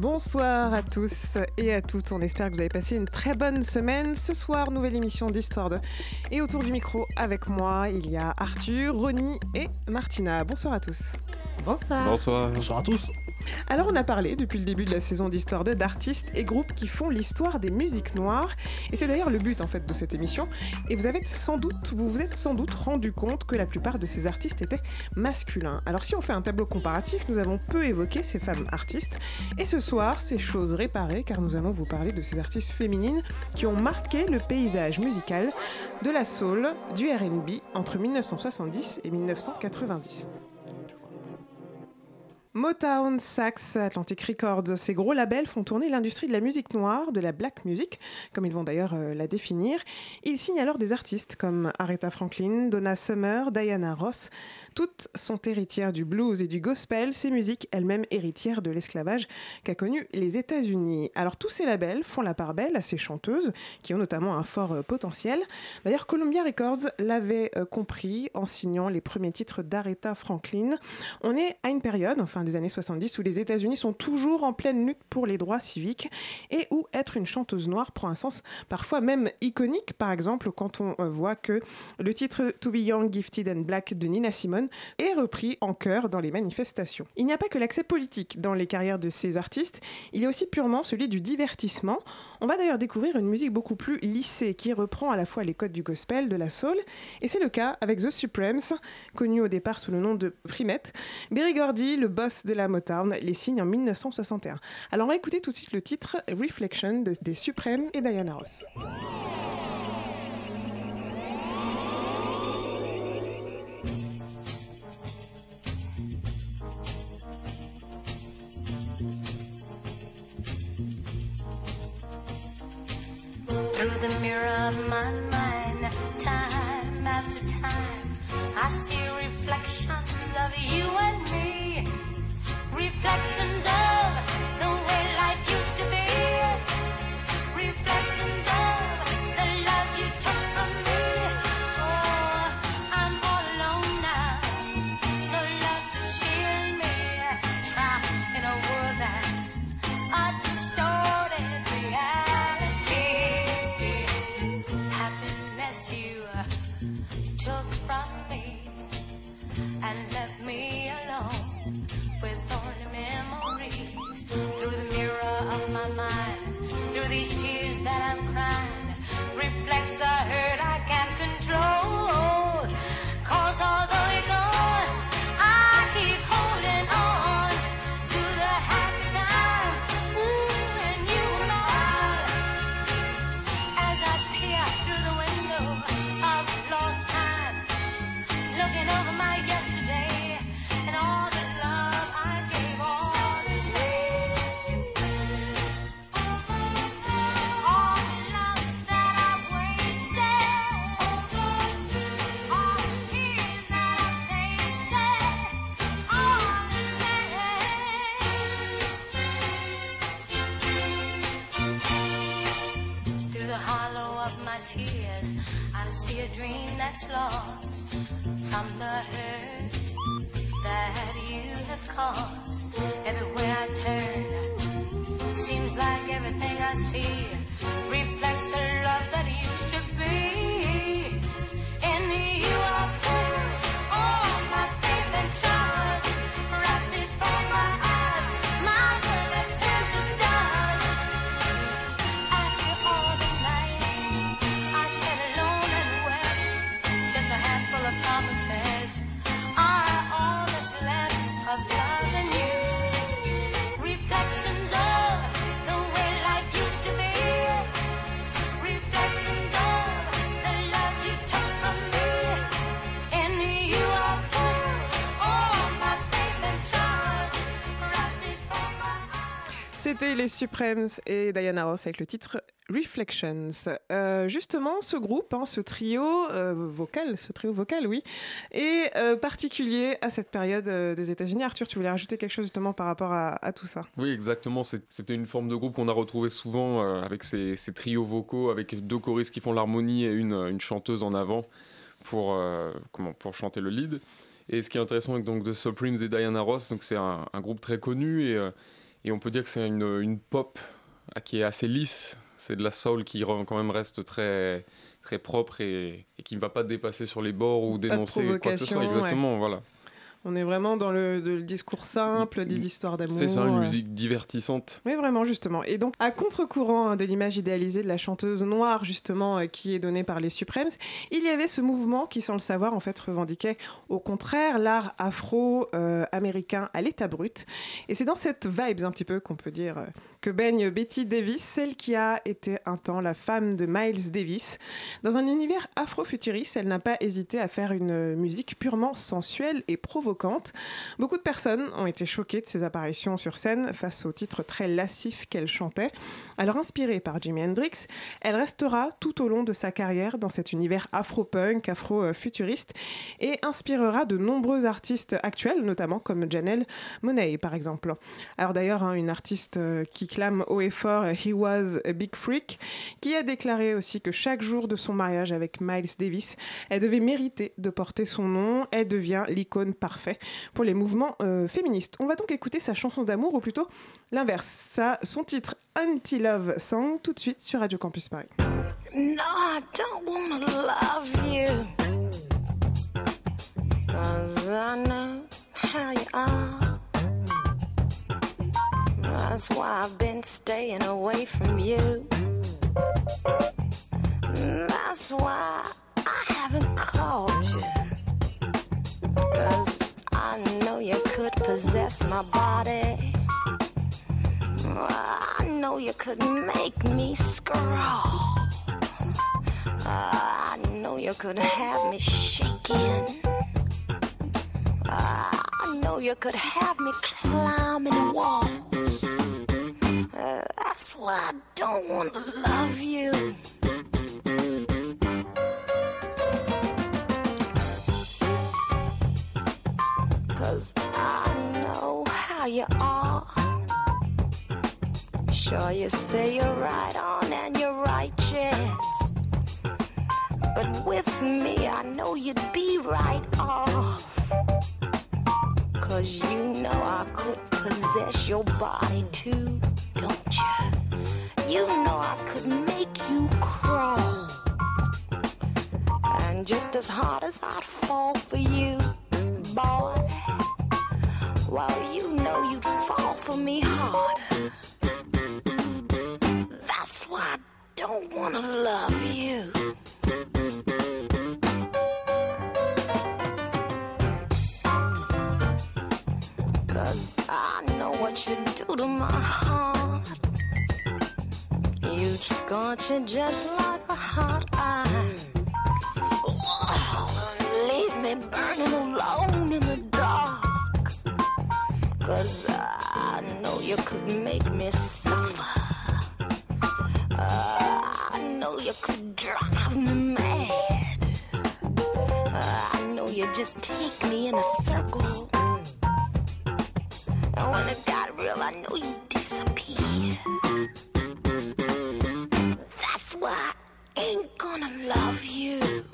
Bonsoir à tous et à toutes. On espère que vous avez passé une très bonne semaine. Ce soir, nouvelle émission d'Histoire 2. Et autour du micro, avec moi, il y a Arthur, Ronnie et Martina. Bonsoir à tous. Bonsoir. Bonsoir. Bonsoir à tous. Alors on a parlé depuis le début de la saison d'Histoire 2 d'artistes et groupes qui font l'histoire des musiques noires et c'est d'ailleurs le but en fait de cette émission et vous avez sans doute vous vous êtes sans doute rendu compte que la plupart de ces artistes étaient masculins. Alors si on fait un tableau comparatif, nous avons peu évoqué ces femmes artistes et ce soir, c'est chose réparée car nous allons vous parler de ces artistes féminines qui ont marqué le paysage musical de la soul, du R&B entre 1970 et 1990. Motown, Sax, Atlantic Records, ces gros labels font tourner l'industrie de la musique noire, de la black music, comme ils vont d'ailleurs euh, la définir. Ils signent alors des artistes comme Aretha Franklin, Donna Summer, Diana Ross. Toutes sont héritières du blues et du gospel, ces musiques elles-mêmes héritières de l'esclavage qu'a connu les États-Unis. Alors tous ces labels font la part belle à ces chanteuses, qui ont notamment un fort euh, potentiel. D'ailleurs, Columbia Records l'avait euh, compris en signant les premiers titres d'Aretha Franklin. On est à une période, enfin des années 70 où les États-Unis sont toujours en pleine lutte pour les droits civiques et où être une chanteuse noire prend un sens parfois même iconique. Par exemple, quand on euh, voit que le titre To Be Young, Gifted and Black de Nina Simone est repris en chœur dans les manifestations. Il n'y a pas que l'accès politique dans les carrières de ces artistes, il y a aussi purement celui du divertissement. On va d'ailleurs découvrir une musique beaucoup plus lissée qui reprend à la fois les codes du gospel, de la soul, et c'est le cas avec The Supremes, connu au départ sous le nom de Primette. Berry Gordy, le boss de la Motown, les signe en 1961. Alors on va écouter tout de suite le titre Reflection de- des Supremes et Diana Ross. Of my mind, time after time, I see reflections of you and me. Reflections of Les Supremes et Diana Ross avec le titre Reflections. Euh, justement, ce groupe, hein, ce trio euh, vocal, ce trio vocal, oui, est euh, particulier à cette période des États-Unis. Arthur, tu voulais rajouter quelque chose justement par rapport à, tout ça? Oui, exactement. C'était une forme de groupe qu'on a retrouvé souvent avec ces, trios vocaux, avec deux choristes qui font l'harmonie et une, chanteuse en avant pour, chanter le lead. Et ce qui est intéressant avec donc, The Supremes et Diana Ross, donc c'est un, un groupe très connu et, et on peut dire que c'est une, une pop euh, qui est assez lisse. C'est de la soul qui quand même reste très, très propre et, et qui ne va pas dépasser sur les bords ou dénoncer quoi que ce soit. Exactement, voilà. On est vraiment dans le, de- le discours simple, des histoires d'amour. C'est ça, une euh. musique divertissante. Oui, vraiment, justement. Et donc, à contre-courant hein, de l'image idéalisée de la chanteuse noire, justement, euh, qui est donnée par les Supremes, il y avait ce mouvement qui, sans le savoir, en fait, revendiquait au contraire l'art afro-américain à l'état brut. Et c'est dans cette vibes, un petit peu, qu'on peut dire, euh, que baigne Betty Davis, celle qui a été un temps la femme de Miles Davis. Dans un univers afro-futuriste, elle n'a pas hésité à faire une musique purement sensuelle et provocante. Beaucoup de personnes ont été choquées de ses apparitions sur scène face au titre très lascif qu'elle chantait. Alors inspirée par Jimi Hendrix, elle restera tout au long de sa carrière dans cet univers afro-punk, afro-futuriste et inspirera de nombreux artistes actuels, notamment comme Janelle Monáe par exemple. Alors d'ailleurs, hein, une artiste euh, qui clame haut et fort euh, He was a big freak, qui a déclaré aussi que chaque jour de son mariage avec Miles Davis, elle devait mériter de porter son nom, elle devient l'icône parfaite pour les mouvements euh, féministes. On va donc écouter sa chanson d'amour, ou plutôt l'inverse, ça, son titre Anti-Love Song, tout de suite sur Radio Campus Paris. No, I don't wanna love you. Cause I know how you are. That's why I've been staying away from you. That's why I haven't called you. Cause I know you could possess my body. I know you could make me scrawl. I know you could have me shaking. I know you could have me climbing walls. That's why I don't want to love you. Sure, you say you're right on and you're righteous. But with me, I know you'd be right off. Cause you know I could possess your body too, don't you? You know I could make you crawl. And just as hard as I'd fall for you, boy, well, you know you'd fall for me hard. Don't wanna love you. Cause I know what you do to my heart. You'd scorch it just like a hot iron. Leave me burning alone in the dark. Cause I know you could make me suffer. I know you could drive me mad. Uh, I know you just take me in a circle. And when it got real, I know you disappear. That's why I ain't gonna love you.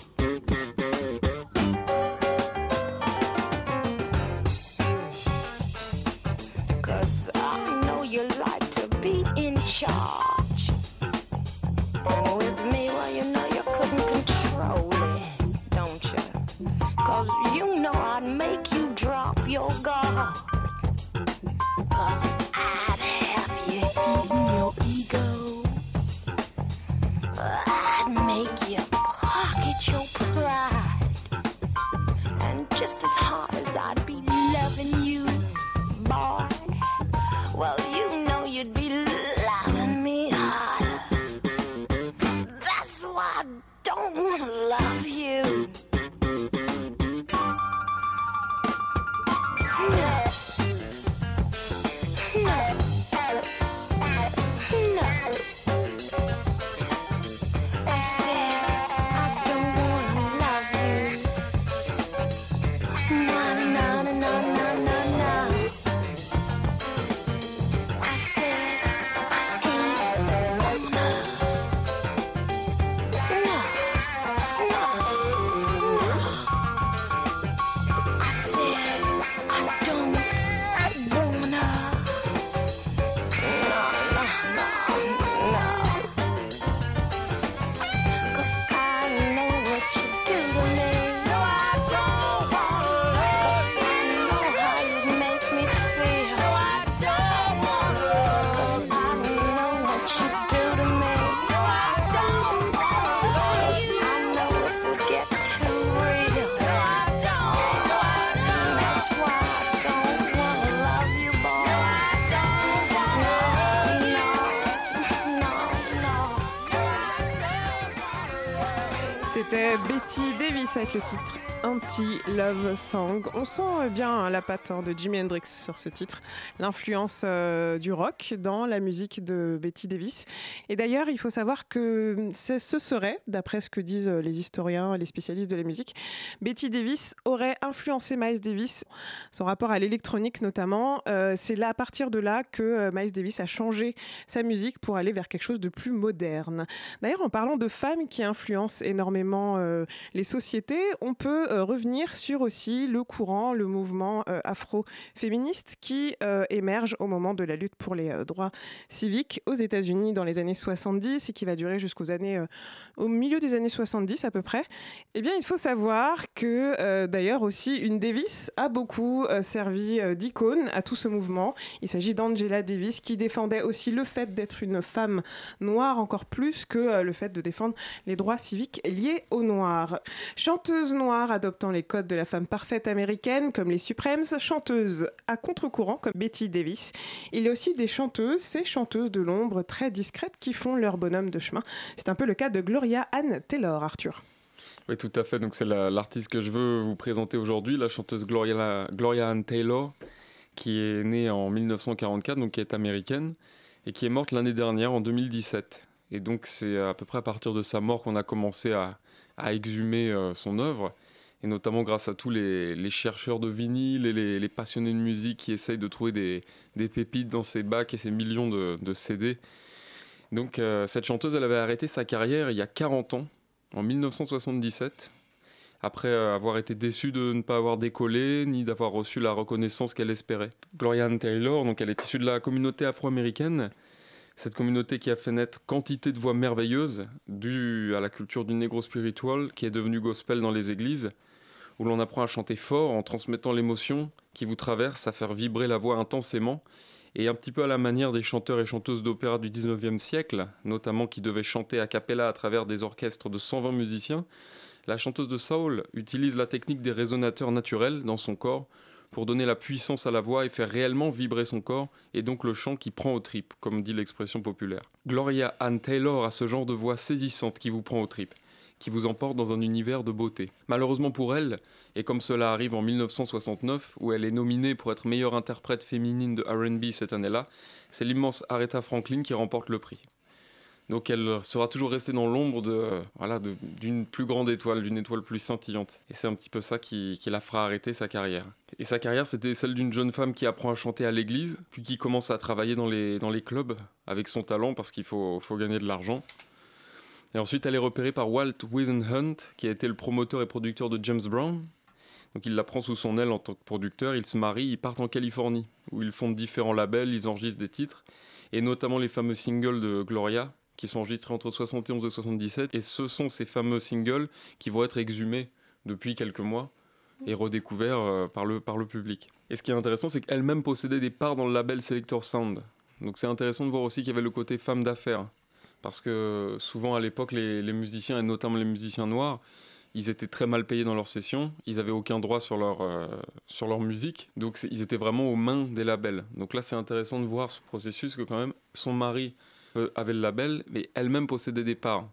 Betty Davis avec le titre Anti-Love Song. On sent bien la patte de Jimi Hendrix sur ce titre, l'influence euh, du rock dans la musique de Betty Davis. Et d'ailleurs, il faut savoir que ce serait, d'après ce que disent les historiens, les spécialistes de la musique, Betty Davis aurait influencé Miles Davis, son rapport à l'électronique notamment. Euh, C'est là à partir de là que euh, Miles Davis a changé sa musique pour aller vers quelque chose de plus moderne. D'ailleurs, en parlant de femmes qui influencent énormément euh, les sociétés, on peut euh, revenir sur aussi le courant, le mouvement euh, afro-féministe qui euh, émerge au moment de la lutte pour les euh, droits civiques aux États-Unis dans les années 70 et qui va durer jusqu'aux années, euh, au milieu des années 70 à peu près. Eh bien, il faut savoir que euh, d'ailleurs aussi une Davis a beaucoup euh, servi euh, d'icône à tout ce mouvement. Il s'agit d'Angela Davis qui défendait aussi le fait d'être une femme noire encore plus que euh, le fait de défendre les droits civiques liés aux noirs. Chanteuse noire adoptant les codes de la femme parfaite américaine comme les Supremes, chanteuse à contre-courant comme Betty Davis. Il y a aussi des chanteuses, ces chanteuses de l'ombre très discrètes qui font leur bonhomme de chemin. C'est un peu le cas de Gloria Ann Taylor, Arthur. Oui, tout à fait. Donc, c'est la- l'artiste que je veux vous présenter aujourd'hui, la chanteuse Gloria, Gloria Ann Taylor, qui est née en 1944, donc qui est américaine, et qui est morte l'année dernière, en 2017. Et donc, c'est à peu près à partir de sa mort qu'on a commencé à, à exhumer euh, son œuvre, et notamment grâce à tous les, chercheurs de vinyle et les, passionnés de musique qui essayent de trouver des, pépites dans ses bacs et ses millions de, de CD. Donc, euh, cette chanteuse, elle avait arrêté sa carrière il y a 40 ans en 1977, après euh, avoir été déçue de ne pas avoir décollé ni d'avoir reçu la reconnaissance qu'elle espérait. Gloria Ann Taylor, donc elle est issue de la communauté afro-américaine, cette communauté qui a fait naître quantité de voix merveilleuses dues à la culture du négro spiritual qui est devenue gospel dans les églises, où l'on apprend à chanter fort en transmettant l'émotion qui vous traverse, à faire vibrer la voix intensément, et un petit peu à la manière des chanteurs et chanteuses d'opéra du 19e siècle, notamment qui devaient chanter a cappella à travers des orchestres de 120 musiciens, la chanteuse de soul utilise la technique des résonateurs naturels dans son corps pour donner la puissance à la voix et faire réellement vibrer son corps, et donc le chant qui prend aux tripes, comme dit l'expression populaire. Gloria Ann Taylor a ce genre de voix saisissante qui vous prend aux tripes, qui vous emporte dans un univers de beauté. Malheureusement pour elle, et comme cela arrive en 1969, où elle est nominée pour être meilleure interprète féminine de RB cette année-là, c'est l'immense Aretha Franklin qui remporte le prix. Donc elle sera toujours restée dans l'ombre de voilà d'une plus grande étoile, d'une étoile plus scintillante. Et c'est un petit peu ça qui, qui la fera arrêter sa carrière. Et sa carrière, c'était celle d'une jeune femme qui apprend à chanter à l'église, puis qui commence à travailler dans les, dans les clubs avec son talent parce qu'il faut, faut gagner de l'argent. Et ensuite, elle est repérée par Walt Hunt, qui a été le promoteur et producteur de James Brown. Donc il la prend sous son aile en tant que producteur, ils se marient, ils partent en Californie, où ils fondent différents labels, ils enregistrent des titres, et notamment les fameux singles de Gloria, qui sont enregistrés entre 71 et 77. Et ce sont ces fameux singles qui vont être exhumés depuis quelques mois et redécouverts euh, par, le, par le public. Et ce qui est intéressant, c'est qu'elle-même possédait des parts dans le label Selector Sound. Donc c'est intéressant de voir aussi qu'il y avait le côté femme d'affaires. Parce que souvent à l'époque, les, musiciens, et notamment les musiciens noirs, ils étaient très mal payés dans leurs sessions, ils n'avaient aucun droit sur leur, euh, sur leur musique, donc ils étaient vraiment aux mains des labels. Donc là, c'est intéressant de voir ce processus que quand même, son mari avait le label, mais elle-même possédait des parts.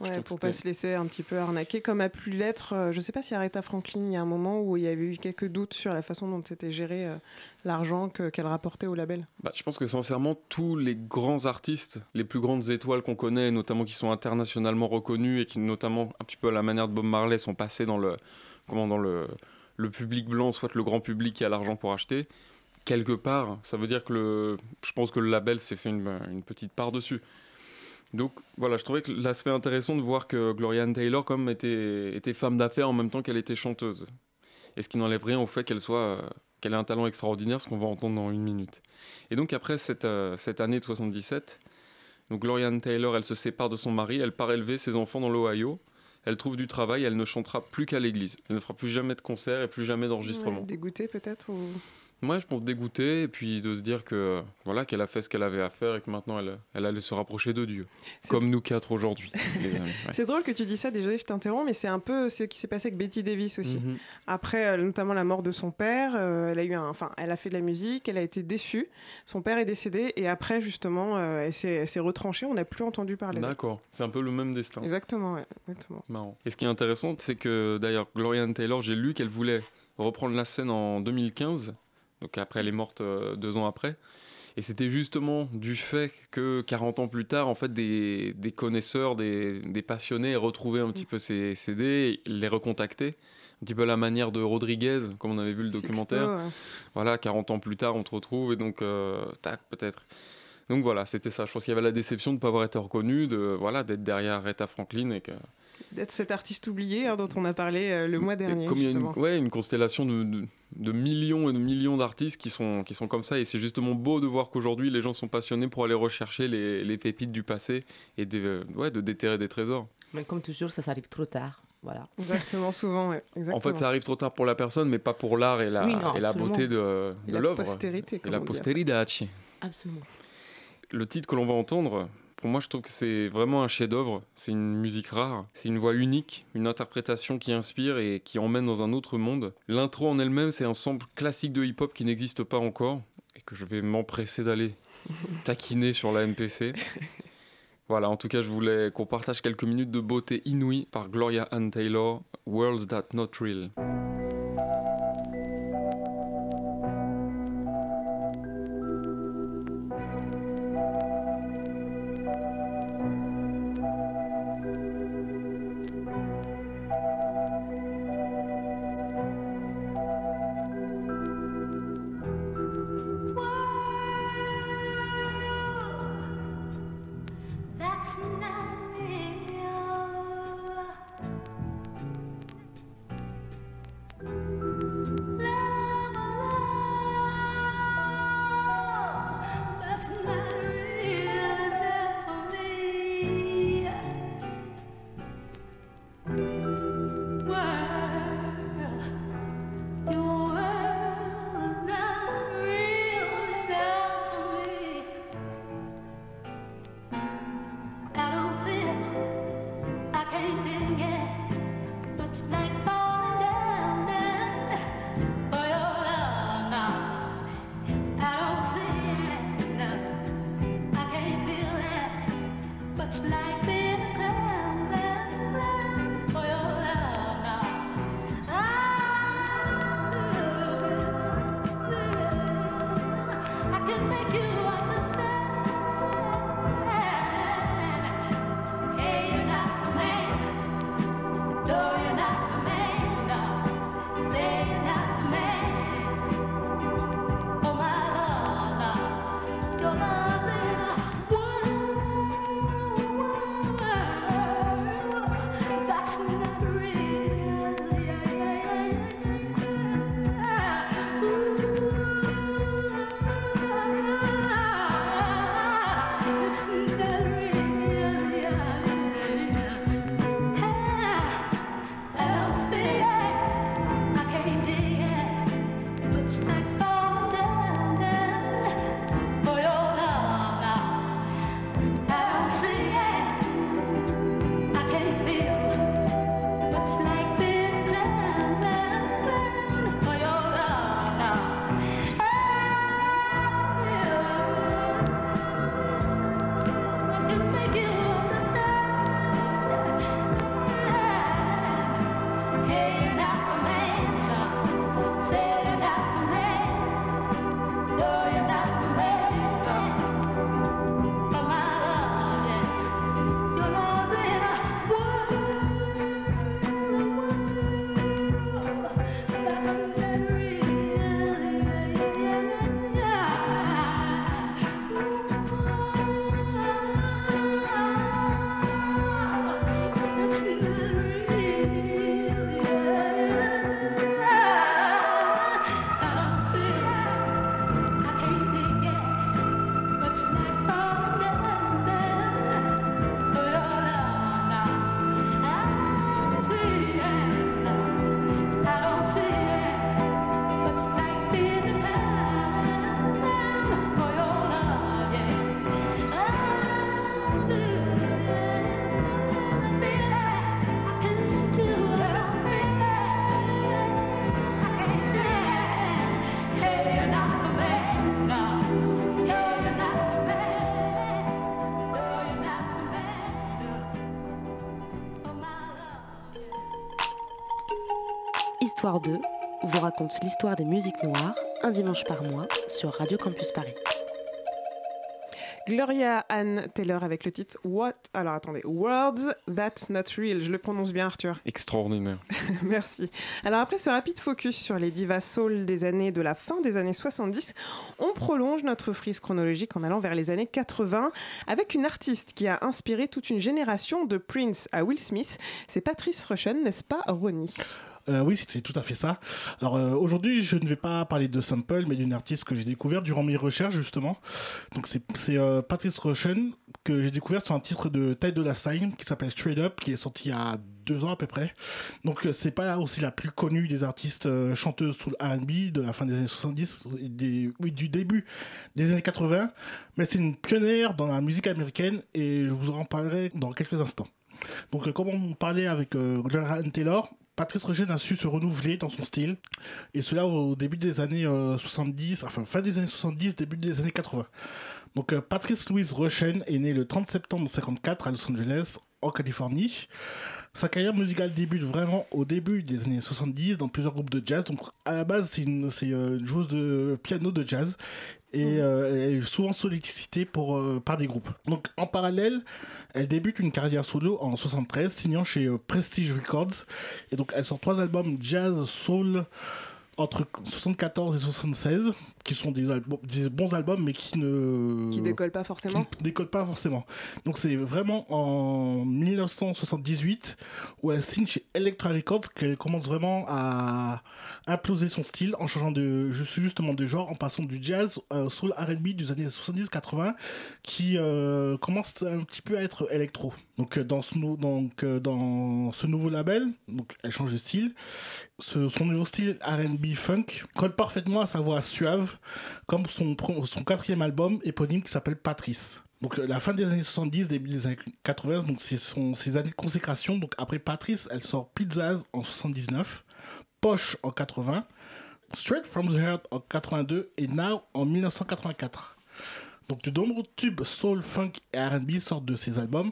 Ouais, pour pas c'était- se laisser un petit peu arnaquer, comme a pu l'être, euh, je sais pas si Aretha Franklin, il y a un moment où il y avait eu quelques doutes sur la façon dont était géré euh, l'argent que- qu'elle rapportait au label. Bah, je pense que sincèrement, tous les grands artistes, les plus grandes étoiles qu'on connaît, notamment qui sont internationalement reconnus et qui, notamment un petit peu à la manière de Bob Marley, sont passés dans le, comment, dans le, le public blanc, soit le grand public qui a l'argent pour acheter. Quelque part, ça veut dire que le, je pense que le label s'est fait une, une petite part dessus. Donc voilà, je trouvais que l'aspect intéressant de voir que Gloria Taylor comme était, était femme d'affaires en même temps qu'elle était chanteuse. Et ce qui n'enlève rien au fait qu'elle soit euh, qu'elle ait un talent extraordinaire, ce qu'on va entendre dans une minute. Et donc après cette, euh, cette année de 77, donc Gloria Ann Taylor, elle se sépare de son mari, elle part élever ses enfants dans l'Ohio, elle trouve du travail, elle ne chantera plus qu'à l'église. Elle ne fera plus jamais de concert et plus jamais d'enregistrement. Ouais, dégoûté peut-être. Moi, je pense dégoûté et puis de se dire que voilà qu'elle a fait ce qu'elle avait à faire et que maintenant elle, elle allait se rapprocher de Dieu, comme nous quatre aujourd'hui. Ouais. C'est drôle que tu dis ça, désolé, je t'interromps, mais c'est un peu ce qui s'est passé avec Betty Davis aussi. Mhm. Après, euh, notamment la mort de son père, euh, elle a eu un, enfin, elle a fait de la musique, elle a été déçue. Son père est décédé et après, justement, euh, elle s'est retranchée. On n'a plus entendu parler. D'accord, c'est un peu le même destin. Exactement, ouais, exactement. Marrant. Et ce qui est intéressant, c'est que d'ailleurs, Gloria Taylor, j'ai lu qu'elle voulait reprendre la scène en 2015, donc après elle est morte euh, deux ans après. Et c'était justement du fait que 40 ans plus tard, en fait, des, des connaisseurs, des, des passionnés retrouvaient un petit peu ces CD, les recontactaient, un petit peu à la manière de Rodriguez, comme on avait vu le documentaire. Ouais. Voilà, 40 ans plus tard, on te retrouve et donc, euh, tac, peut-être. Donc voilà, c'était ça. Je pense qu'il y avait la déception de ne pas avoir été reconnu, de voilà, d'être derrière Aretha Franklin et que. D'être cet artiste oublié hein, dont on a parlé euh, le mois dernier, Comme il y a justement. une, ouais, une constellation de, de- de millions et de millions d'artistes qui sont, qui sont comme ça. Et c'est justement beau de voir qu'aujourd'hui, les gens sont passionnés pour aller rechercher les, les pépites du passé et de, euh, ouais, de déterrer des trésors. Mais comme toujours, ça s'arrive trop tard. Voilà. Exactement, souvent, ouais, exactement. En fait, ça arrive trop tard pour la personne, mais pas pour l'art et la, Oui, non, et la beauté de, Et de la l'œuvre. postérité, Et la posteridad. Absolument. Le titre que l'on va entendre, pour moi, je trouve que c'est vraiment un chef-d'œuvre. C'est une musique rare, c'est une voix unique, une interprétation qui inspire et qui emmène dans un autre monde. L'intro en elle-même, c'est un sample classique de hip-hop qui n'existe pas encore et que je vais m'empresser d'aller taquiner sur la MPC. Voilà, en tout cas, je voulais qu'on partage quelques minutes de beauté inouïe par Gloria Ann Taylor, Worlds That Not Real. Histoire 2 vous raconte l'histoire des musiques noires un dimanche par mois sur Radio Campus Paris. Gloria Ann Taylor avec le titre What Alors attendez, Words That's Not Real. Je le prononce bien, Arthur. Extraordinaire. Merci. Alors après ce rapide focus sur les divas soul des années de la fin des années 70, on prolonge notre frise chronologique en allant vers les années 80 avec une artiste qui a inspiré toute une génération de Prince à Will Smith. C'est Patrice Rushen, n'est-ce pas, Ronnie? Euh, oui, c'est tout à fait ça. Alors euh, aujourd'hui, je ne vais pas parler de Sample, mais d'une artiste que j'ai découverte durant mes recherches justement. Donc c'est euh, Patrice Rushen que j'ai découvert sur un titre de Ty Dolla Sign qui s'appelle Straight Up, qui est sorti il y a deux ans à peu près. Donc c'est pas aussi la plus connue des artistes chanteuses sous le R&B de la fin des années 70, et des, oui du début des années 80, mais c'est une pionnière dans la musique américaine et je vous en parlerai dans quelques instants. Donc, euh, comme on parlait avec euh, Taylor, Patrice Rushen a su se renouveler dans son style, et cela au début des années euh, 70, enfin fin des années 70, début des années 80. Donc, euh, Patrice Louise Rushen est né le 30 septembre 54 à Los Angeles, en Californie. Sa carrière musicale débute vraiment au début des années 70 dans plusieurs groupes de jazz. Donc, à la base, c'est une, euh, une joueuse de piano de jazz et euh, est souvent sollicitée pour, euh, par des groupes. Donc en parallèle, elle débute une carrière solo en 73, signant chez euh, Prestige Records. Et donc elle sort trois albums jazz, soul entre 74 et 76, qui sont des, albums- des bons albums, mais qui ne Qui décolle pas qui forcément ne décolle pas forcément. Donc c'est vraiment en 1978 où elle signe chez Elektra Records qu'elle commence vraiment à imploser son style en changeant de juste- justement de genre, en passant du jazz au soul R&B des années 70-80 qui euh, commence un petit peu à être électro. Donc euh, dans ce, donc, euh, dans ce nouveau label, donc elle change de style. Son nouveau style R&B funk colle parfaitement à sa voix suave, comme son, son quatrième album éponyme qui s'appelle Patrice. Donc euh, la fin des années 70, début des années 80, donc c'est son- ses années de consécration. Donc après Patrice, elle sort Pizzas en 79, Poche en 80, Straight from the Heart en 82 et Now en 1984. Donc de nombreux tubes soul, funk et R&B sortent de ces albums,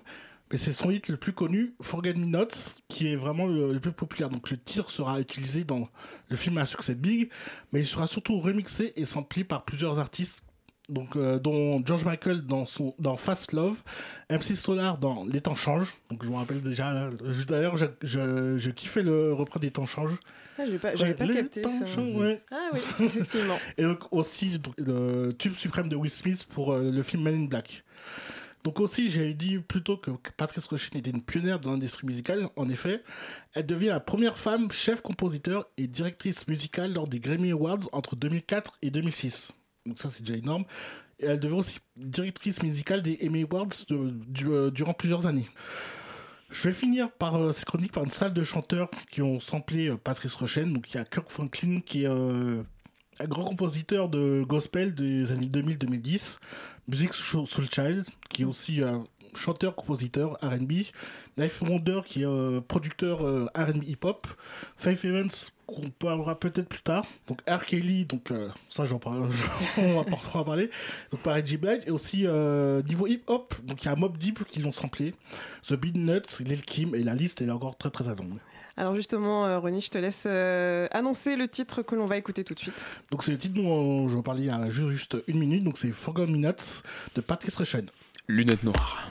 mais c'est son hit le plus connu, Forget Me Not, qui est vraiment le, le plus populaire. Donc le titre sera utilisé dans le film à succès Big, mais il sera surtout remixé et samplé par plusieurs artistes donc, euh, dont George Michael dans, son, dans Fast Love, MC Solar dans Les temps changent. Donc je me rappelle déjà, je- d'ailleurs je, je, je kiffais le refrain des temps changent. ah, J'avais pas, j'avais pas capté ça. ouais. Ah oui, effectivement. Et donc aussi le tube suprême de Will Smith pour euh, le film Men in Black. Donc aussi, j'ai dit plutôt que Patrice Rushen était une pionnière dans l'industrie musicale. En effet, elle devient la première femme chef compositeur et directrice musicale lors des Grammy Awards entre 2004 et 2006. Donc ça, c'est déjà énorme. Et elle devient aussi directrice musicale des Emmy Awards euh, durant plusieurs années. Je vais finir par euh, cette chronique par une salle de chanteurs qui ont samplé euh, Patrice Rushen. Donc il y a Kirk Franklin qui est euh, un grand compositeur de gospel des années 2000-2010. Music Soul Child qui est aussi un chanteur-compositeur R&B. Knife Wonder qui est euh, producteur euh, R&B hip-hop. Faith Evans qu'on parlera peut-être plus tard. Donc R. Kelly, donc euh, ça j'en parle, on va en parler. Donc par Reggie Blige et aussi niveau hip-hop, donc il y a Mob Deep qui l'ont samplé, The Beat Nuts, Lil Kim et la liste est encore très très longue. Alors justement, euh, Ronnie, je te laisse euh, annoncer le titre que l'on va écouter tout de suite. Donc c'est le titre dont je vais parler il y a juste, une minute, donc c'est Forgot Minutes de Patrice Rushen. Lunettes noires.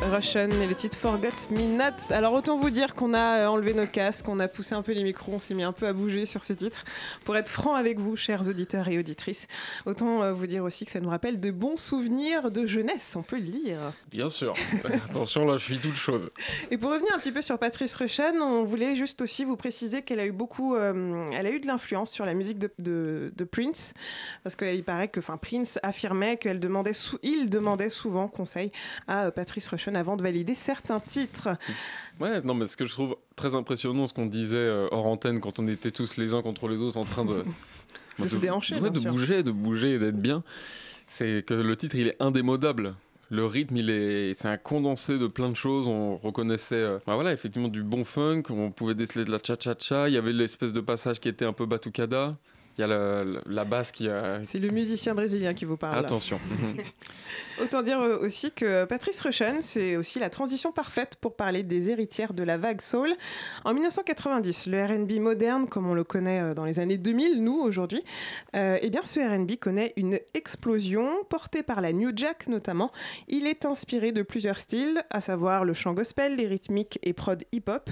Rushen et le titre Forgot Me Not. Alors autant vous dire qu'on a euh, enlevé nos casques, qu'on a poussé un peu les micros, on s'est mis un peu à bouger sur ce titre. Pour être franc avec vous, chers auditeurs et auditrices, autant euh, vous dire aussi que ça nous rappelle de bons souvenirs de jeunesse, on peut le dire. Bien sûr. Attention, là, je suis toute chose. Et pour revenir un petit peu sur Patrice Rushen, on voulait juste aussi vous préciser qu'elle a eu beaucoup, euh, elle a eu de l'influence sur la musique de, de- de Prince, parce qu'il paraît que, enfin, Prince affirmait qu'elle demandait, il demandait souvent conseil à Patrice Avant de valider certains titres. Ouais, non, mais ce que je trouve très impressionnant, ce qu'on disait euh, hors antenne quand on était tous les uns contre les autres en train de. De se déhancher, ouais, de sûr. bouger, de bouger et d'être bien. C'est que le titre, il est indémodable. Le rythme, il est, c'est un condensé de plein de choses. On reconnaissait, euh, bah voilà, effectivement du bon funk. On pouvait déceler de la cha-cha-cha. Il y avait l'espèce de passage qui était un peu batucada. Il y a la, basse qui a. C'est le musicien brésilien qui vous parle. Attention. Autant dire euh, aussi que Patrice Rushen, c'est aussi la transition parfaite pour parler des héritières de la vague soul. En 1990, le R&B moderne, comme on le connaît euh, dans les années 2000, nous aujourd'hui, euh, eh bien ce R&B connaît une explosion portée par la New Jack notamment. Il est inspiré de plusieurs styles, à savoir le chant gospel, les rythmiques et prod hip-hop.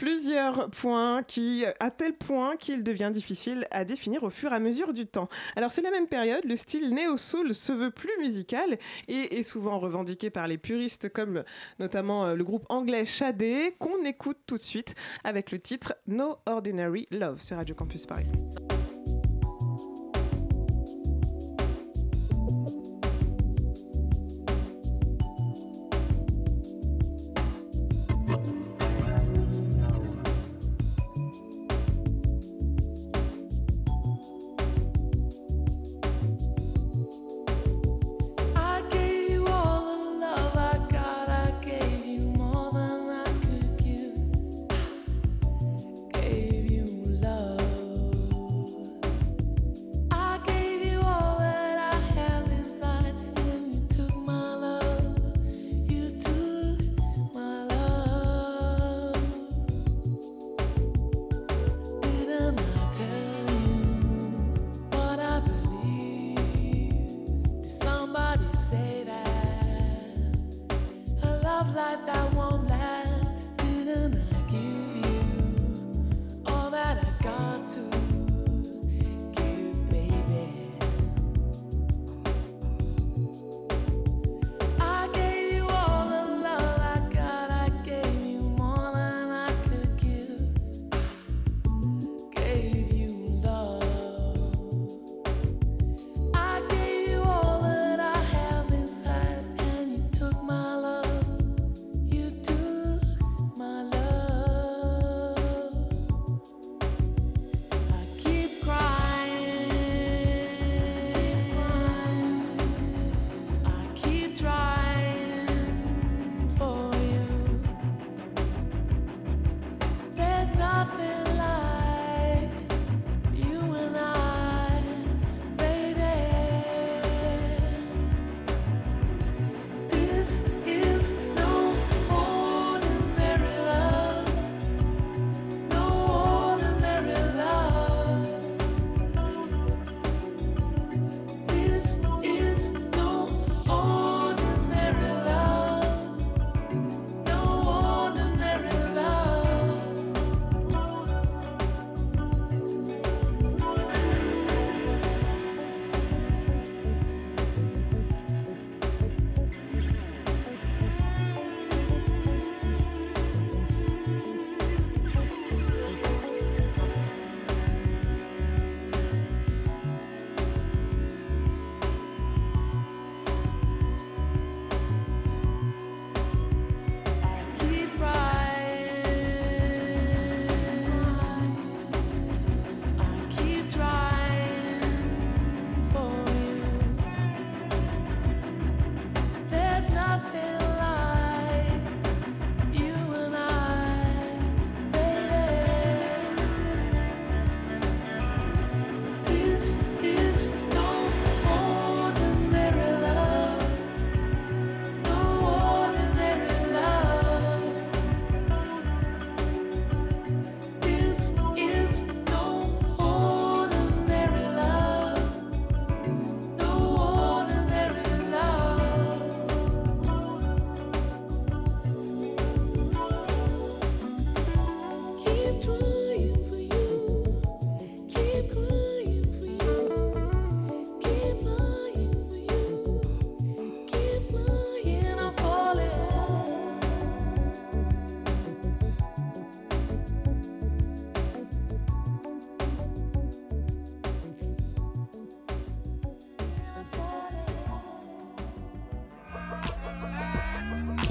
Plusieurs points qui, à tel point qu'il devient difficile à définir au fur et à mesure du temps. Alors, c'est la même période, le style néo-soul se veut plus musical et est souvent revendiqué par les puristes comme notamment euh, le groupe anglais Shadé qu'on écoute tout de suite avec le titre No Ordinary Love sur Radio Campus Paris.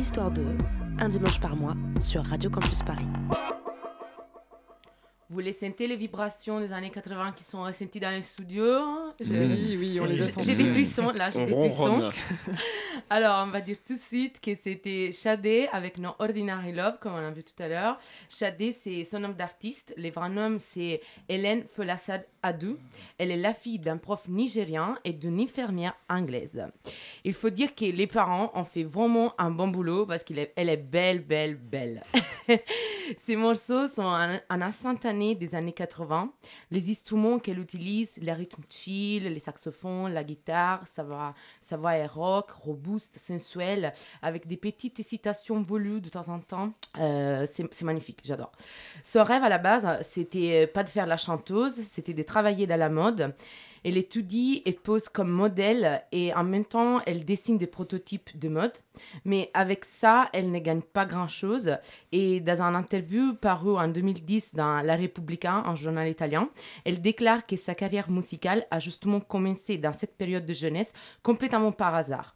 Histoire 2, un dimanche par mois sur Radio Campus Paris. Vous les sentez les vibrations des années 80 qui sont ressenties dans les studios? Je- Oui, oui, on les a J'ai- sentis. J'ai des frissons, là, j'ai des frissons. Alors, on va dire tout de suite que c'était Shadé avec No Ordinary Love, comme on a vu tout à l'heure. Shadé, c'est son nom d'artiste. Le vrai nom, c'est Hélène Folassad Adou. Elle est la fille d'un prof nigérien et d'une infirmière anglaise. Il faut dire que les parents ont fait vraiment un bon boulot parce qu'elle est, elle est belle, belle, belle. Ces morceaux sont un, instantané des années 80. Les instruments qu'elle utilise, les rythmes chill, les saxophones, la guitare, sa voix, sa voix est rock, robuste, sensuelle, avec des petites citations volues de temps en temps. Euh, c'est magnifique, j'adore. Son rêve à la base, c'était pas de faire la chanteuse, c'était de travailler dans la mode. Elle étudie et pose comme modèle et en même temps, elle dessine des prototypes de mode. Mais avec ça, elle ne gagne pas grand-chose. Et dans un interview paru en 2010 dans La Repubblica, un journal italien, elle déclare que sa carrière musicale a justement commencé dans cette période de jeunesse complètement par hasard.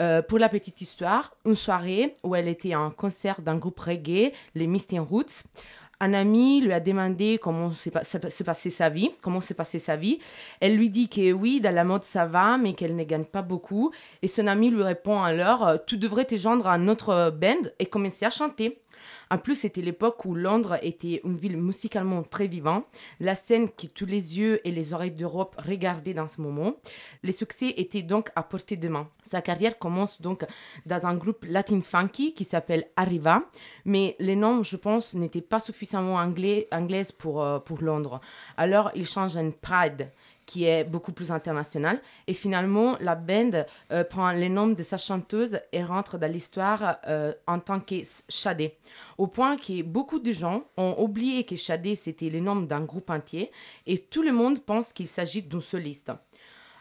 Euh, pour la petite histoire, une soirée où elle était en concert d'un groupe reggae, les Misty Roots, un ami lui a demandé comment s'est pas- sa vie, comment s'est passée sa vie. Elle lui dit que oui, dans la mode ça va, mais qu'elle ne gagne pas beaucoup. Et son ami lui répond alors, euh, tu devrais te joindre à notre band et commencer à chanter. En plus, c'était l'époque où Londres était une ville musicalement très vivante, la scène que tous les yeux et les oreilles d'Europe regardaient dans ce moment. Les succès étaient donc à portée de main. Sa carrière commence donc dans un groupe latin funky qui s'appelle Arriva, mais les noms, je pense, n'étaient pas suffisamment anglais, anglaises pour, euh, pour Londres. Alors, il change en Pride qui est beaucoup plus international. Et finalement, la band euh, prend le nom de sa chanteuse et rentre dans l'histoire euh, en tant que Shadé. Au point que beaucoup de gens ont oublié que Shadé, c'était le nom d'un groupe entier et tout le monde pense qu'il s'agit d'une soliste.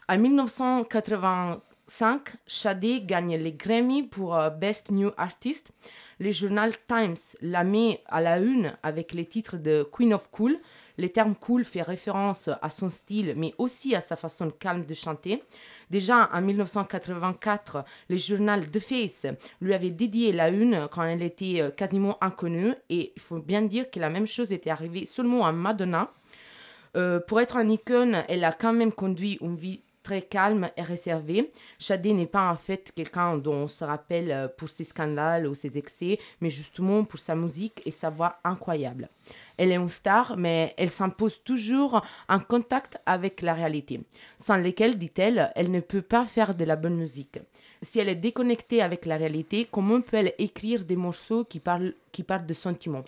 En 1985, Shadé gagne les Grammy pour euh, Best New Artist. Le journal Times la met à la une avec les titres de Queen of Cool. Le terme cool fait référence à son style, mais aussi à sa façon calme de chanter. Déjà en 1984, le journal The Face lui avait dédié la une quand elle était euh, quasiment inconnue. Et il faut bien dire que la même chose était arrivée seulement à Madonna. Euh, pour être une icône, elle a quand même conduit une vie très calme et réservée. Shadé n'est pas en fait quelqu'un dont on se rappelle euh, pour ses scandales ou ses excès, mais justement pour sa musique et sa voix incroyable. Elle est une star, mais elle s'impose toujours en contact avec la réalité, sans lesquelles, dit-elle, elle ne peut pas faire de la bonne musique. Si elle est déconnectée avec la réalité, comment peut-elle écrire des morceaux qui parlent, qui parlent de sentiments?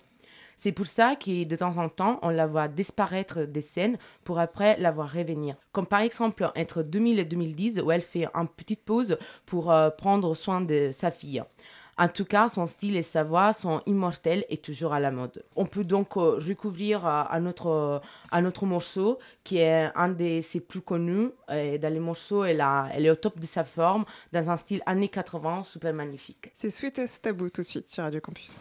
C'est pour ça que de temps en temps, on la voit disparaître des scènes pour après la voir revenir. Comme par exemple entre 2000 et 2010 où elle fait une petite pause pour euh, prendre soin de sa fille. En tout cas, son style et sa voix sont immortels et toujours à la mode. On peut donc euh, recouvrir un, autre, un autre morceau qui est un de ses plus connus. Et dans les morceaux, elle, a- elle est au top de sa forme, dans un style années 80, super magnifique. C'est Sweetest Taboo tout de suite sur Radio Campus.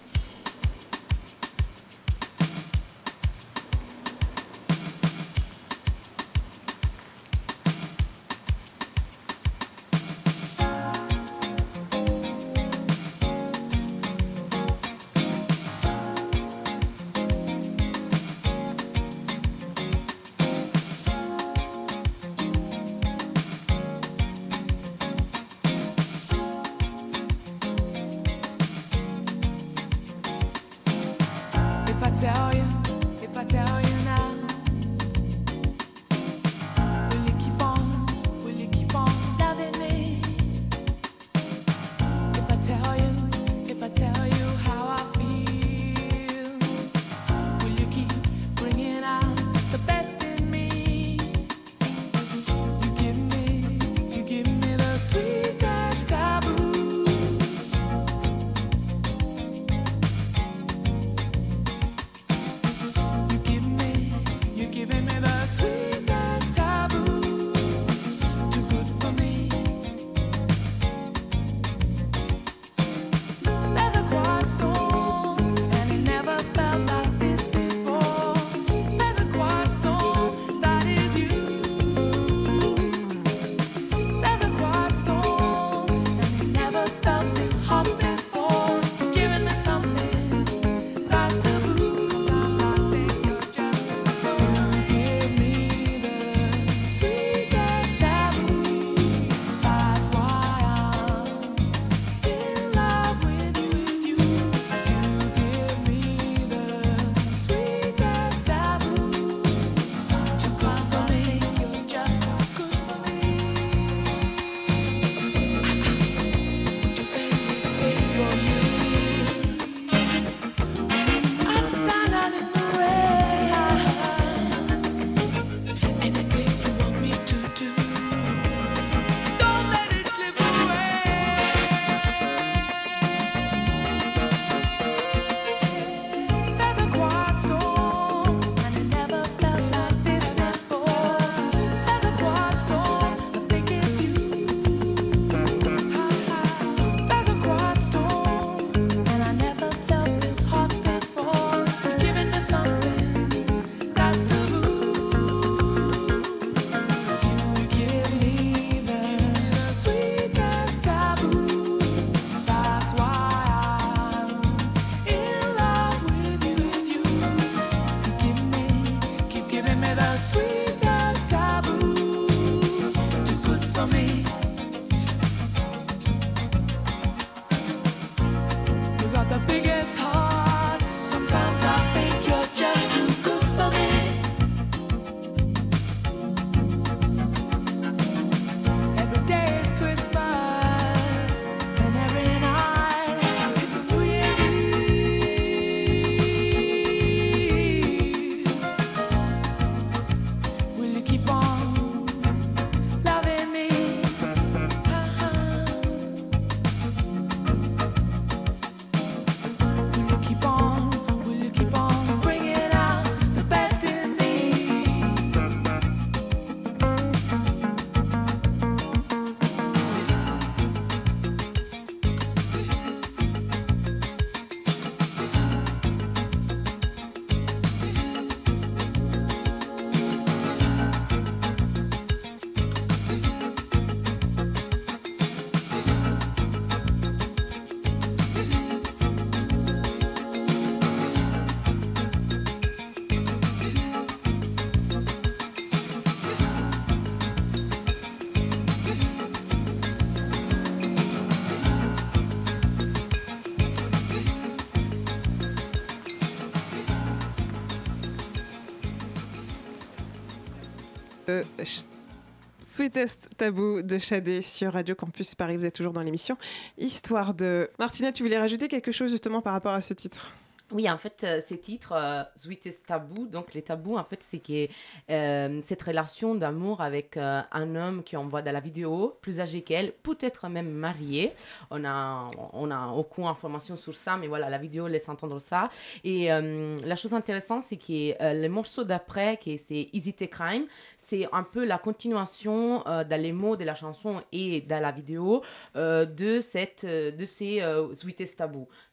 Sweetest Tabou de Shadé sur Radio Campus Paris. Vous êtes toujours dans l'émission. Histoire de. Martina, tu voulais rajouter quelque chose justement par rapport à ce titre? Oui, en fait, euh, ces titres, euh, Sweetest Taboo, donc les tabous, en fait, c'est que euh, cette relation d'amour avec euh, un homme qu'on voit dans la vidéo, plus âgé qu'elle, peut-être même marié. On a, on a aucune information sur ça, mais voilà, la vidéo laisse entendre ça. Et la chose intéressante, c'est que le morceau d'après, qui est c'est Easy Take Crime, c'est un peu la continuation dans les mots de la chanson et dans la vidéo de, cette, de ces Sweetest.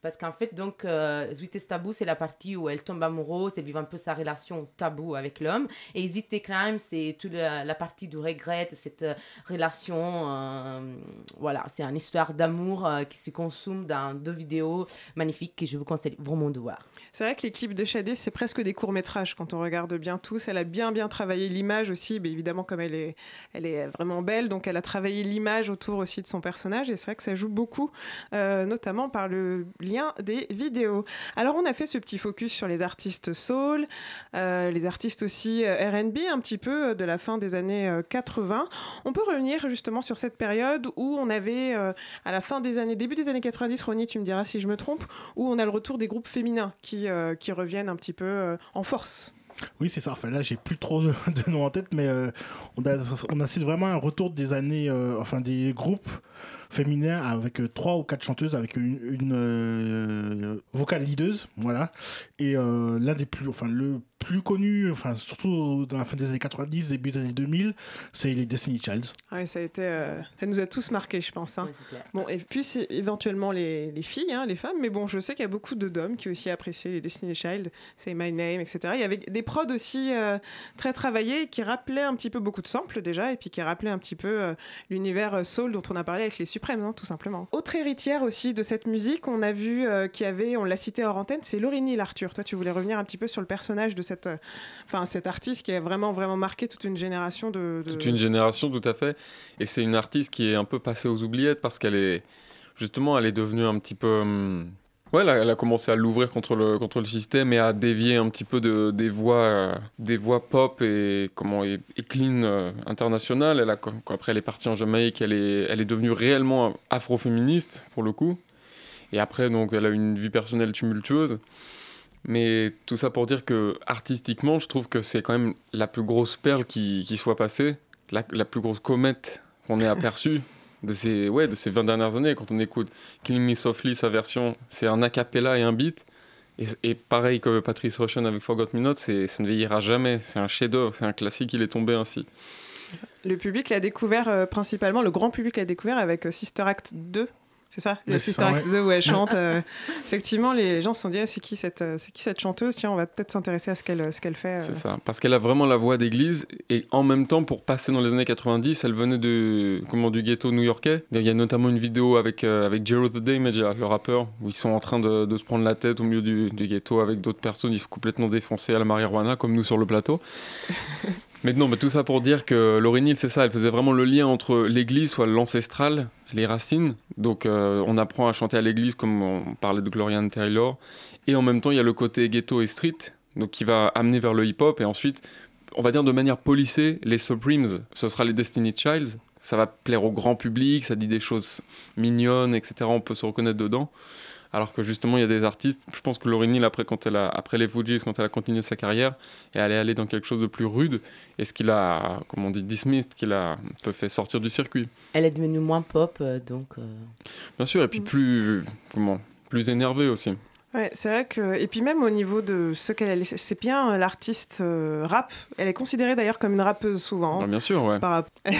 Parce qu'en fait, donc, Sweetest Taboo, c'est la partie où elle tombe amoureuse et vit un peu sa relation tabou avec l'homme. Et Is It Crime, c'est toute la, la partie du regret, cette euh, relation. euh, voilà, c'est une histoire d'amour euh, qui se consomme dans deux vidéos magnifiques que je vous conseille vraiment de voir. C'est vrai que les clips de Shadé, c'est presque des courts-métrages quand on regarde bien tous. Elle a bien, bien travaillé l'image aussi, mais évidemment, comme elle est, elle est vraiment belle, donc elle a travaillé l'image autour aussi de son personnage. Et c'est vrai que ça joue beaucoup, euh, notamment par le lien des vidéos. Alors, on a fait ce petit focus sur les artistes soul, euh, les artistes aussi euh, RB, un petit peu euh, de la fin des années euh, 80. On peut revenir justement sur cette période où on avait, à la fin des années, début des années 90, Ronnie, tu me diras si je me trompe, où on a le retour des groupes féminins qui, qui reviennent un petit peu en force. Oui, c'est ça. Enfin, là, j'ai plus trop de, noms en tête, mais on, a, assiste vraiment un retour des années, enfin des groupes féminins avec euh, trois ou quatre chanteuses, avec une, une, euh, vocale leaduse, voilà. Et euh, l'un des plus, enfin le plus connu, enfin surtout dans la fin des années 90, début des années 2000, c'est les Destiny Childs. Ouais, ça a été, euh, ça nous a tous marqués, je pense. hein. Bon, et puis c'est éventuellement les, les filles, hein, les femmes, mais bon, je sais qu'il y a beaucoup de d'hommes qui aussi appréciaient les Destiny Child, Say My Name, etc. Il y avait des prods aussi euh, très travaillés qui rappelaient un petit peu beaucoup de samples déjà, et puis qui rappelaient un petit peu euh, l'univers soul dont on a parlé avec les Suprêmes, hein, tout simplement. Autre héritière aussi de cette musique, on a vu euh, qu'il y avait, on l'a cité hors antenne, c'est Laurie Neal, Arthur. Toi, tu voulais revenir un petit peu sur le personnage de cette, euh, enfin, cet artiste qui a vraiment, vraiment marqué toute une génération de. Toute une génération, tout à fait. Et c'est une artiste qui est un peu passée aux oubliettes parce qu'elle est. Justement, elle est devenue un petit peu. hum, Ouais, elle a, commencé à l'ouvrir contre le, contre le système et à dévier un petit peu de, des, voix, euh, des voix pop et, comment, et, clean euh, internationales. Après, elle est partie en Jamaïque, elle est, elle est devenue réellement afroféministe, pour le coup. Et après, donc, elle a une vie personnelle tumultueuse. Mais tout ça pour dire que artistiquement, je trouve que c'est quand même la plus grosse perle qui, qui soit passée, la, la plus grosse comète qu'on ait aperçue de ces, ouais, de ces 20 dernières années. Quand on écoute Killing Me Softly, sa version, c'est un a cappella et un beat. Et, et pareil que Patrice Rushen avec Forgot Me Not, c'est- ça ne vieillira jamais. C'est un chef-d'œuvre, c'est un classique, il est tombé ainsi. Le public l'a découvert euh, principalement, le grand public l'a découvert avec euh, Sister Act 2. C'est ça Le Sister Act 2 où elle chante. euh, effectivement, les gens se sont dit ah, c'est qui, cette, euh, c'est qui cette chanteuse? Tiens, on va peut-être s'intéresser à ce qu'elle, ce qu'elle fait. euh. C'est ça. Parce qu'elle a vraiment la voix d'église. Et en même temps, pour passer dans les années 90, elle venait de, comment, du ghetto new-yorkais. Il y a notamment une vidéo avec, euh, avec Jero the Damage, le rappeur, où ils sont en train de, de se prendre la tête au milieu du, du ghetto avec d'autres personnes. Ils sont complètement défoncés à la marijuana, comme nous sur le plateau. mais non, mais tout ça pour dire que Laurie c'est ça. Elle faisait vraiment le lien entre l'église, soit l'ancestral, les racines. Donc euh, on apprend à chanter à l'église, comme on parlait de Gloria Taylor. Et en même temps, il y a le côté ghetto et street, donc qui va amener vers le hip-hop. Et ensuite, on va dire de manière polissée, les Supremes, ce sera les Destiny Childs. Ça va plaire au grand public, ça dit des choses mignonnes, etc. On peut se reconnaître dedans. Alors que justement, il y a des artistes, je pense que Lauryn Hill, après, quand elle a, après les Fujis, quand elle a continué sa carrière, et elle est allée dans quelque chose de plus rude, et ce qu'il a, comme on dit, dismissed, qu'il a un peu fait sortir du circuit. Elle est devenue moins pop, euh, donc. euh, Bien sûr, et puis plus, comment, plus énervé aussi. Ouais, c'est vrai que et puis même au niveau de ce qu'elle a laissé, c'est bien euh, l'artiste euh, rap. Elle est considérée d'ailleurs comme une rappeuse souvent. Ah, bien sûr, ouais. Par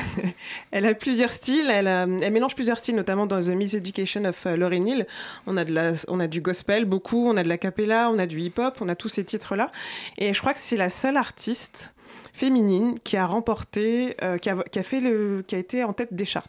elle a plusieurs styles, elle, a- elle mélange plusieurs styles, notamment dans The Miseducation of euh, Lauryn Hill. On a, de la, on a du gospel beaucoup, on a de la cappella, on a du hip-hop, on a tous ces titres-là. Et je crois que c'est la seule artiste féminine qui a remporté, euh, qui, a, qui a fait le, qui a été en tête des charts,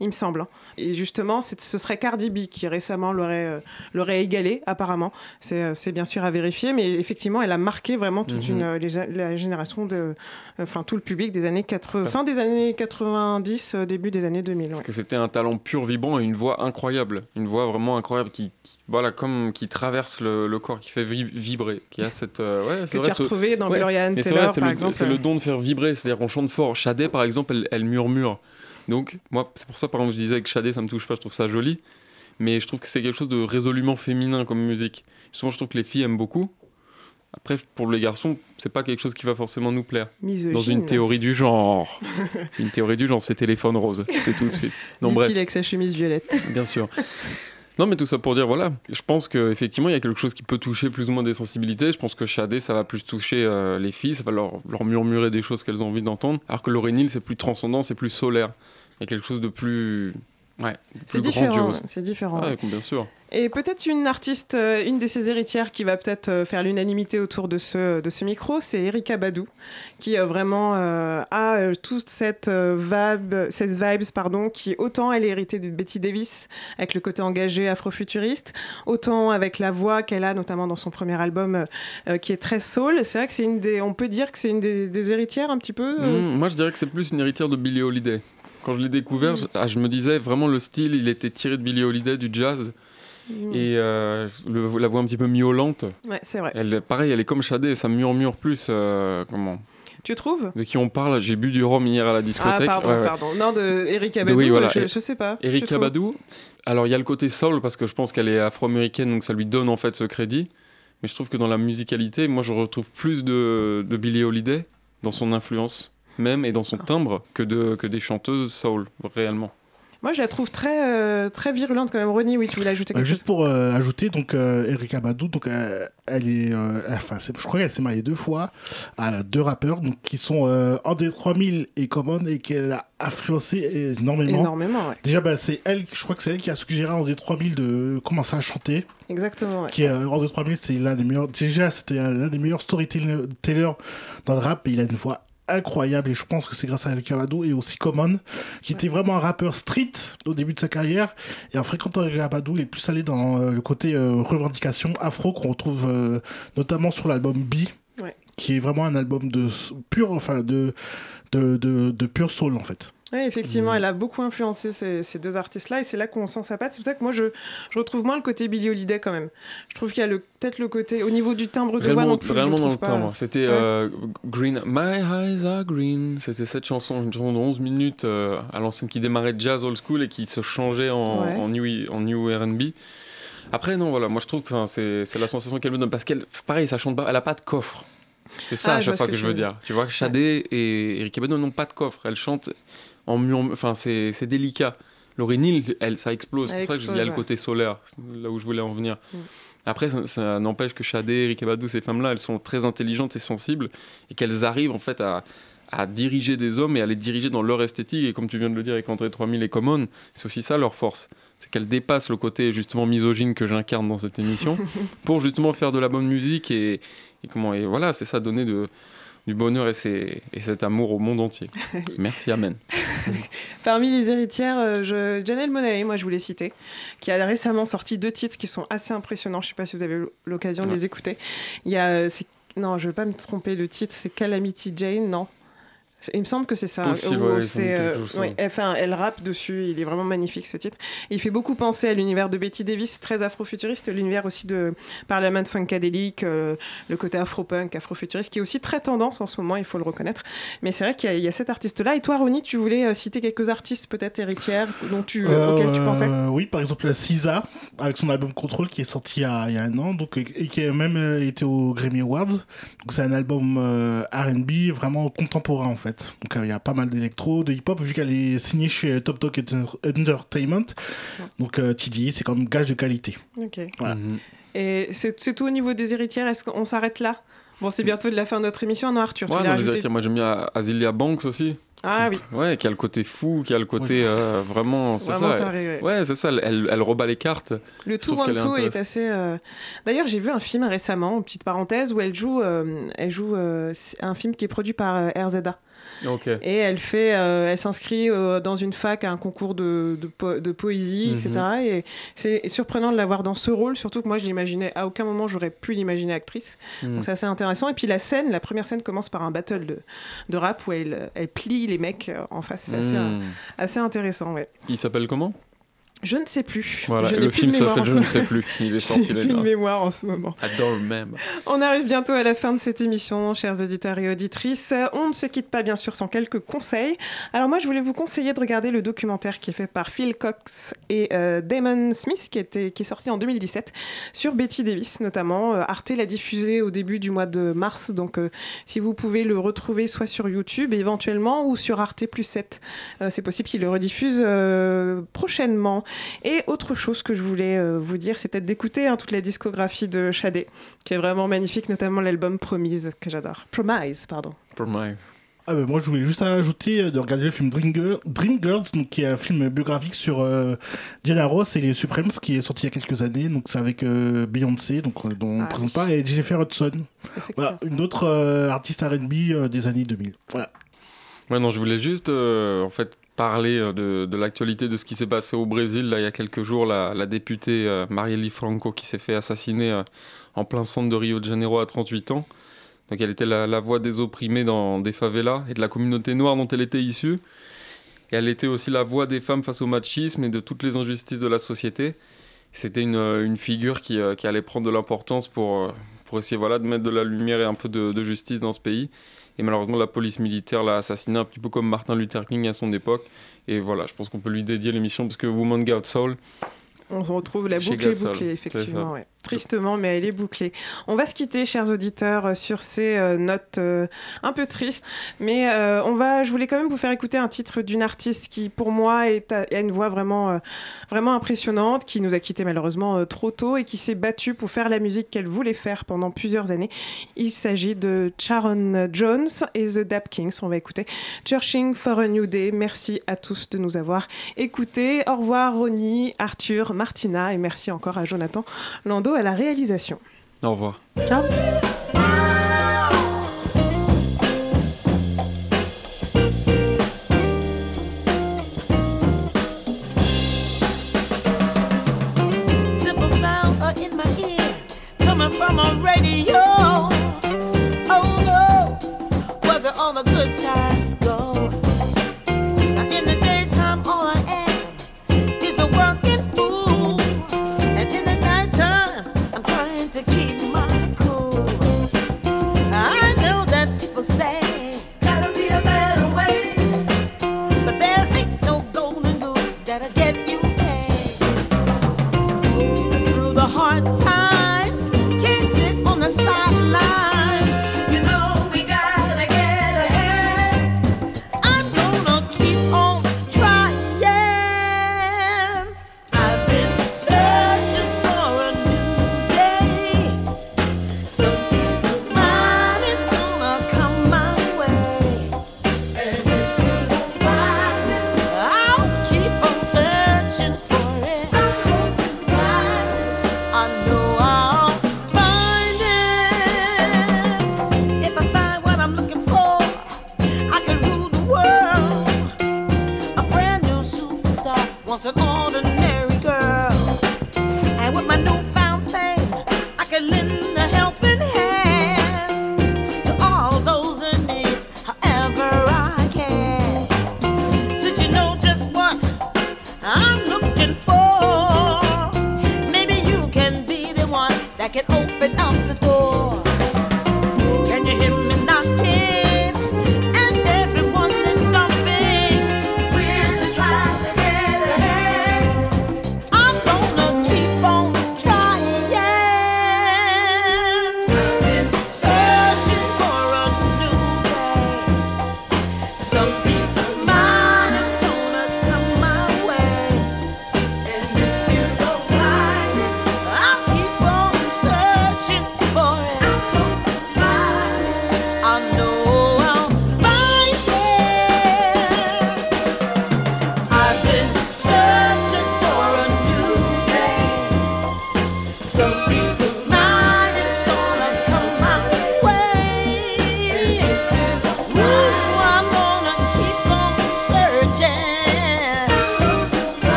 il me semble. Et justement, ce serait Cardi B qui récemment l'aurait, euh, l'aurait égalé apparemment. C'est, euh, c'est bien sûr à vérifier, mais effectivement, elle a marqué vraiment toute Mhm. une, euh, les- la génération de, enfin tout le public des années 80, fin des années 90, euh, début des années 2000. ouais. Parce que c'était un talent pur, vibrant et une voix incroyable. Une voix vraiment incroyable qui, qui- voilà, comme qui traverse le, le corps, qui fait vi- vibrer. Qui a cette. euh, ouais, Que tu as ce- retrouvé dans ouais. Gloria Ann Mais c'est Taylor, vrai, par le, exemple. Le don de faire vibrer, c'est-à-dire qu'on chante fort. Shadé, par exemple, elle, elle murmure. Donc, moi, c'est pour ça, par exemple, je disais que Shadé, ça me touche pas, je trouve ça joli. Mais je trouve que c'est quelque chose de résolument féminin comme musique. Souvent, je trouve que les filles aiment beaucoup. Après, pour les garçons, c'est pas quelque chose qui va forcément nous plaire. Misogyne. Dans une théorie du genre. une théorie du genre, c'est téléphone rose. C'est tout de suite. Bref. Dit-il avec sa chemise violette. Bien sûr. Non, mais tout ça pour dire, voilà, je pense qu'effectivement, il y a quelque chose qui peut toucher plus ou moins des sensibilités. Je pense que Shadé, ça va plus toucher euh, les filles, ça va leur, leur murmurer des choses qu'elles ont envie d'entendre. Alors que Laurénil, c'est plus transcendant, c'est plus solaire. Il y a quelque chose de plus. Ouais, C'est différent. grandiose. C'est différent. Ouais, bien sûr. Et peut-être une artiste, euh, une de ses héritières qui va peut-être euh, faire l'unanimité autour de ce, de ce micro, c'est Erika Badou, qui euh, vraiment euh, a toute cette vibe, cette vibes, pardon, qui autant elle est héritée de Betty Davis avec le côté engagé afrofuturiste, autant avec la voix qu'elle a notamment dans son premier album euh, qui est très soul. C'est vrai que c'est une des, on peut dire que c'est une des, des héritières un petit peu. euh, Mm, moi, je dirais que c'est plus une héritière de Billie Holiday. Quand je l'ai découvert, je, ah, je me disais vraiment le style, il était tiré de Billie Holiday, du jazz. Mm. Et euh, le- la voix un petit peu miaulante. Ouais, c'est vrai. Elle, pareil, elle est comme Shadé, ça murmure plus. euh, comment? Tu trouves? De qui on parle? J'ai bu du rhum hier à la discothèque. Ah pardon, Ouais, ouais. pardon. Non, de Erika De- Badou, oui, voilà. je, sais pas. Tu Erika trouves? Badou, alors il y a le côté soul parce que je pense qu'elle est afro-américaine donc ça lui donne en fait ce crédit. Mais je trouve que dans la musicalité, moi je retrouve plus de, de Billie Holiday dans son influence même et dans Ah. son timbre que, de, que des chanteuses soul réellement. Moi, je la trouve très, euh, très virulente quand même. Ronnie, oui, tu voulais ajouter Euh, quelque juste chose pour euh, ajouter, donc euh, Erika Badou, donc euh, elle est, euh, enfin, je crois qu'elle s'est mariée deux fois à deux rappeurs, donc qui sont euh, André 3000 et Common et qu'elle a influencé énormément. Énormément, ouais. Déjà, bah, c'est elle, je crois que c'est elle qui a suggéré à André 3000 de commencer à chanter. Exactement, ouais. Qui est, euh, André 3000, c'est l'un des meilleurs. Déjà, c'était un- l'un des meilleurs storytellers dans le rap et il a une voix incroyable et je pense que c'est grâce à Erika Badou et aussi Common qui était vraiment un rappeur street au début de sa carrière et en fréquentant Erika Badou il est plus allé dans euh, le côté euh, revendication afro qu'on retrouve euh, notamment sur l'album B Ouais. qui est vraiment un album de pur enfin de de, de, de pur soul en fait Oui, effectivement, elle a beaucoup influencé ces, ces deux artistes-là et c'est là qu'on sent sa patte. C'est pour ça que moi, je, je retrouve moins le côté Billie Holiday quand même. Je trouve qu'il y a peut-être le côté, au niveau du timbre de voix non plus, réellement dans le timbre. C'était Ouais. euh, Green. My eyes are green. C'était cette chanson, une chanson de 11 minutes euh, à l'ancienne qui démarrait jazz old school et qui se changeait en, Ouais. en new, en new RB. Après, non, voilà, moi je trouve que c'est la sensation qu'elle me donne parce qu'elle, pareil, ça chante pas, elle a pas de coffre. C'est ça Ah, à je chaque fois que, que je veux dire. Tu vois, Shadé et Erika Badu n'ont pas de coffre. Elles chantent en murmure. Enfin, c'est délicat. Laurie elle, ça explose. C'est pour ça que je dis, il y a le côté solaire, là où je voulais en venir. Mm. Après, ça, ça n'empêche que Shadé, Erika Badu, ces femmes-là, elles sont très intelligentes et sensibles et qu'elles arrivent en fait à, à diriger des hommes et à les diriger dans leur esthétique. Et comme tu viens de le dire avec André 3000 et Common, c'est aussi ça leur force. C'est qu'elles dépassent le côté justement misogyne que j'incarne dans cette émission pour justement faire de la bonne musique et, et comment et voilà, c'est ça donner de, du bonheur et, c'est- et cet amour au monde entier. Merci, Amen. Parmi les héritières, euh, je... Janelle Monáe, moi je voulais citer, qui a récemment sorti deux titres qui sont assez impressionnants. Je sais pas si vous avez l'occasion de les écouter. Il y a, euh, non, je vais pas me tromper, le titre c'est Calamity Jane, non? Il me semble que c'est ça. Possible, Ou ouais, c'est, euh, ouais, enfin, elle rappe dessus. Il est vraiment magnifique ce titre. Et il fait beaucoup penser à l'univers de Betty Davis, très afrofuturiste, l'univers aussi de Parliament Funkadelic, euh, le côté afro-punk, afrofuturiste, qui est aussi très tendance en ce moment, il faut le reconnaître. Mais c'est vrai qu'il y a, il y a cet artiste-là. Et toi, Ronnie, tu voulais euh, citer quelques artistes peut-être héritières dont tu, Euh, auxquels tu pensais? Oui, par exemple la Cisa avec son album Control qui est sorti il y a, il y a un an donc, et qui a même euh, été au Grammy Awards. Donc c'est un album euh, R&B vraiment contemporain en fait. Donc euh, il y a pas mal d'électro, de hip-hop vu qu'elle est signée chez Top Dog Entertainment. Donc euh, TDI c'est comme gage de qualité. Ok. Voilà. Mhm. Et c'est tout au niveau des héritières? Est-ce qu'on s'arrête là? Bon, c'est bientôt de la fin de notre émission. Non, Arthur, Ouais, moi j'aime bien Azilia Banks aussi. Ah oui, Ouais, qui a le côté fou, qui a le côté euh, vraiment. C'est ça. taré. ouais. Ouais, c'est ça, elle, elle, rebat les cartes. Le tout trouve qu'elle est Wanto est, intéressante. assez. euh, D'ailleurs, j'ai vu un film récemment, petite parenthèse, où elle joue, euh, elle joue euh, un film qui est produit par euh, RZA. Et elle fait, euh, elle s'inscrit euh, dans une fac à un concours de, de, po- de poésie, Mhm. etc. Et c'est surprenant de la voir dans ce rôle, surtout que moi, je l'imaginais, à aucun moment, j'aurais pu l'imaginer actrice. Mhm. Donc c'est assez intéressant. Et puis la scène, la première scène commence par un battle de, de rap où elle, elle plie les mecs euh, en face. C'est assez, Hmm. assez intéressant, ouais. Il s'appelle comment? Je ne sais plus. Voilà, je le film s'appelle Je ne sais plus. Il est sorti plus de mémoire en ce moment. Adore même. On arrive bientôt à la fin de cette émission, chers auditeurs et auditrices. On ne se quitte pas, bien sûr, sans quelques conseils. Alors moi, je voulais vous conseiller de regarder le documentaire qui est fait par Phil Cox et euh, Damon Smith, qui, était, qui est sorti en 2017, sur Betty Davis, notamment. Euh, Arte l'a diffusé au début du mois de mars, donc euh, si vous pouvez le retrouver soit sur YouTube éventuellement ou sur Arte plus 7, euh, c'est possible qu'il le rediffuse prochainement. Et autre chose que je voulais euh, vous dire, c'est peut-être d'écouter hein, toute la discographie de Shadé, qui est vraiment magnifique, notamment l'album Promise, que j'adore. Promise, pardon. My- Ah bah, moi je voulais juste ajouter euh, de regarder le film Dream, Girl- Dream Girls, donc, qui est un film biographique sur euh, Diana Ross et les Supremes, qui est sorti il y a quelques années. Donc c'est avec euh, Beyoncé, donc, euh, dont on ne Ah présente pas, et Jennifer Hudson. Voilà, une autre euh, artiste R&B euh, des années 2000. Voilà. Ouais, non, je voulais juste euh, en fait parler euh, de, l'actualité de ce qui s'est passé au Brésil là, il y a quelques jours. La, députée euh, Marielle Franco qui s'est fait assassiner euh, en plein centre de Rio de Janeiro à 38 ans. Donc elle était la, voix des opprimés dans des favelas et de la communauté noire dont elle était issue. Et elle était aussi la voix des femmes face au machisme et de toutes les injustices de la société. C'était une, figure qui, allait prendre de l'importance pour, essayer voilà, de mettre de la lumière et un peu de justice dans ce pays. Et malheureusement, la police militaire l'a assassiné un petit peu comme Martin Luther King à son époque. Et voilà, je pense qu'on peut lui dédier l'émission parce que Woman Got Soul, On se retrouve, la boucle est bouclée, effectivement. ouais. Tristement, mais elle est bouclée. On va se quitter, chers auditeurs, euh, sur ces euh, notes euh, un peu tristes. Mais euh, on va, je voulais quand même vous faire écouter un titre d'une artiste qui, pour moi, est a, une voix vraiment, vraiment impressionnante, qui nous a quittés malheureusement trop tôt et qui s'est battue pour faire la musique qu'elle voulait faire pendant plusieurs années. Il s'agit de Sharon Jones et The Dap Kings. On va écouter Searching for a New Day. Merci à tous de nous avoir écoutés. Au revoir, Ronnie, Arthur, Martina, et merci encore à Jonathan Lando à la réalisation. au revoir. Ciao.